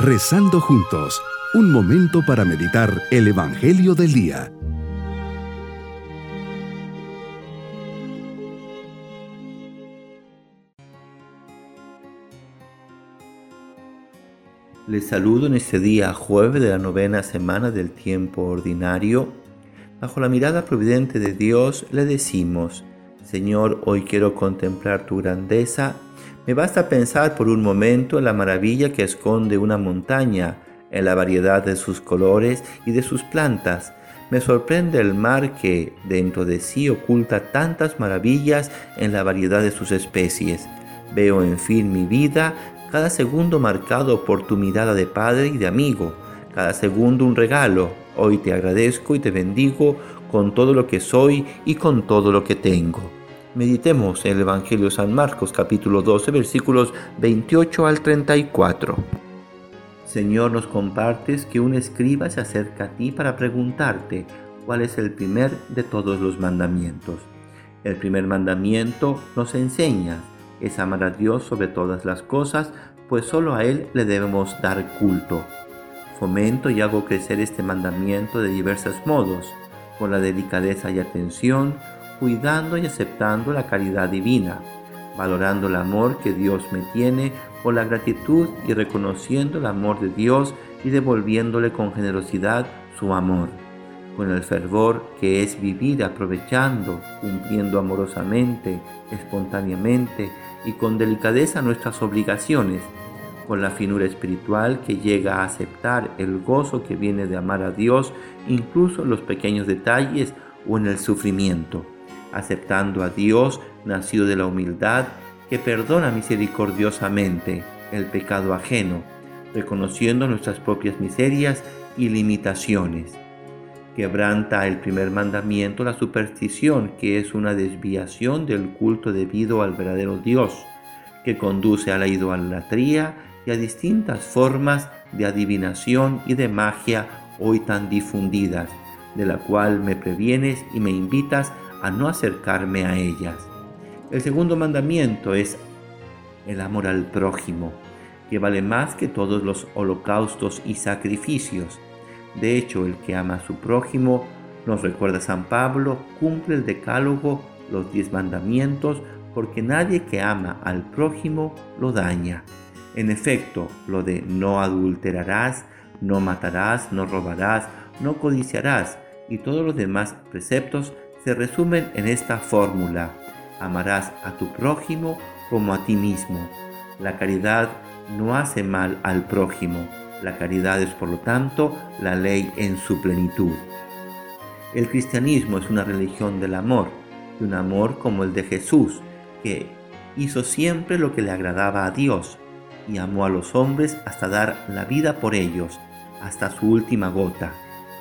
Rezando juntos, un momento para meditar el Evangelio del Día. Les saludo en este día jueves de la novena semana del tiempo ordinario. Bajo la mirada providente de Dios le decimos, Señor, hoy quiero contemplar tu grandeza. Me basta pensar por un momento en la maravilla que esconde una montaña, en la variedad de sus colores y de sus plantas. Me sorprende el mar que dentro de sí oculta tantas maravillas en la variedad de sus especies. Veo en fin mi vida, cada segundo marcado por tu mirada de padre y de amigo, cada segundo un regalo. Hoy te agradezco y te bendigo con todo lo que soy y con todo lo que tengo. Meditemos el Evangelio de San Marcos capítulo 12 versículos 28 al 34. Señor, nos compartes que un escriba se acerca a ti para preguntarte cuál es el primer de todos los mandamientos. El primer mandamiento nos enseña es amar a Dios sobre todas las cosas, pues solo a Él le debemos dar culto. Fomento y hago crecer este mandamiento de diversos modos, con la delicadeza y atención, cuidando y aceptando la caridad divina, valorando el amor que Dios me tiene con la gratitud y reconociendo el amor de Dios y devolviéndole con generosidad su amor, con el fervor que es vivir aprovechando, cumpliendo amorosamente, espontáneamente y con delicadeza nuestras obligaciones, con la finura espiritual que llega a aceptar el gozo que viene de amar a Dios, incluso en los pequeños detalles o en el sufrimiento aceptando a Dios nacido de la humildad, que perdona misericordiosamente el pecado ajeno, reconociendo nuestras propias miserias y limitaciones. Quebranta el primer mandamiento la superstición, que es una desviación del culto debido al verdadero Dios, que conduce a la idolatría y a distintas formas de adivinación y de magia hoy tan difundidas, de la cual me previenes y me invitas a no acercarme a ellas. El segundo mandamiento es el amor al prójimo, que vale más que todos los holocaustos y sacrificios. De hecho, el que ama a su prójimo, nos recuerda San Pablo, cumple el decálogo, los diez mandamientos, porque nadie que ama al prójimo lo daña. En efecto, lo de no adulterarás, no matarás, no robarás, no codiciarás y todos los demás preceptos se resumen en esta fórmula. Amarás a tu prójimo como a ti mismo. La caridad no hace mal al prójimo. La caridad es, por lo tanto, la ley en su plenitud. El cristianismo es una religión del amor, y un amor como el de Jesús, que hizo siempre lo que le agradaba a Dios y amó a los hombres hasta dar la vida por ellos, hasta su última gota.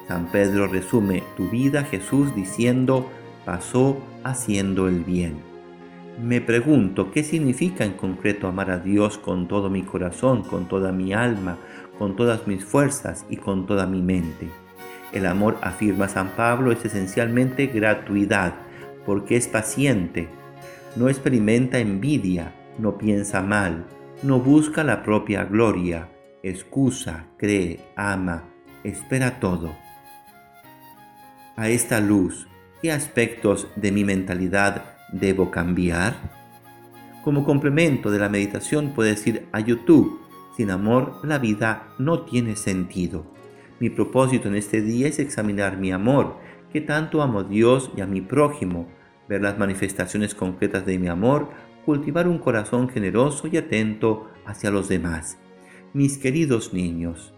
San Pedro resume tu vida Jesús diciendo, pasó haciendo el bien. Me pregunto, ¿qué significa en concreto amar a Dios con todo mi corazón, con toda mi alma, con todas mis fuerzas y con toda mi mente? El amor, afirma San Pablo, es esencialmente gratuidad, porque es paciente, no experimenta envidia, no piensa mal, no busca la propia gloria, excusa, cree, ama, espera todo a esta luz, ¿qué aspectos de mi mentalidad debo cambiar? Como complemento de la meditación puedo decir a YouTube, sin amor la vida no tiene sentido. Mi propósito en este día es examinar mi amor, que tanto amo a Dios y a mi prójimo, ver las manifestaciones concretas de mi amor, cultivar un corazón generoso y atento hacia los demás. Mis queridos niños,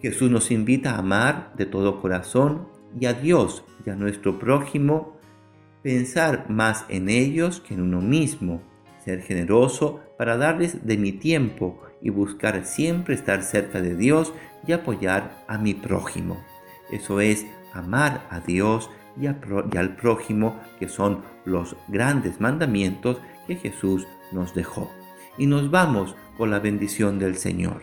Jesús nos invita a amar de todo corazón y a Dios y a nuestro prójimo, pensar más en ellos que en uno mismo, ser generoso para darles de mi tiempo y buscar siempre estar cerca de Dios y apoyar a mi prójimo. Eso es amar a Dios y, al prójimo, que son los grandes mandamientos que Jesús nos dejó. Y nos vamos con la bendición del Señor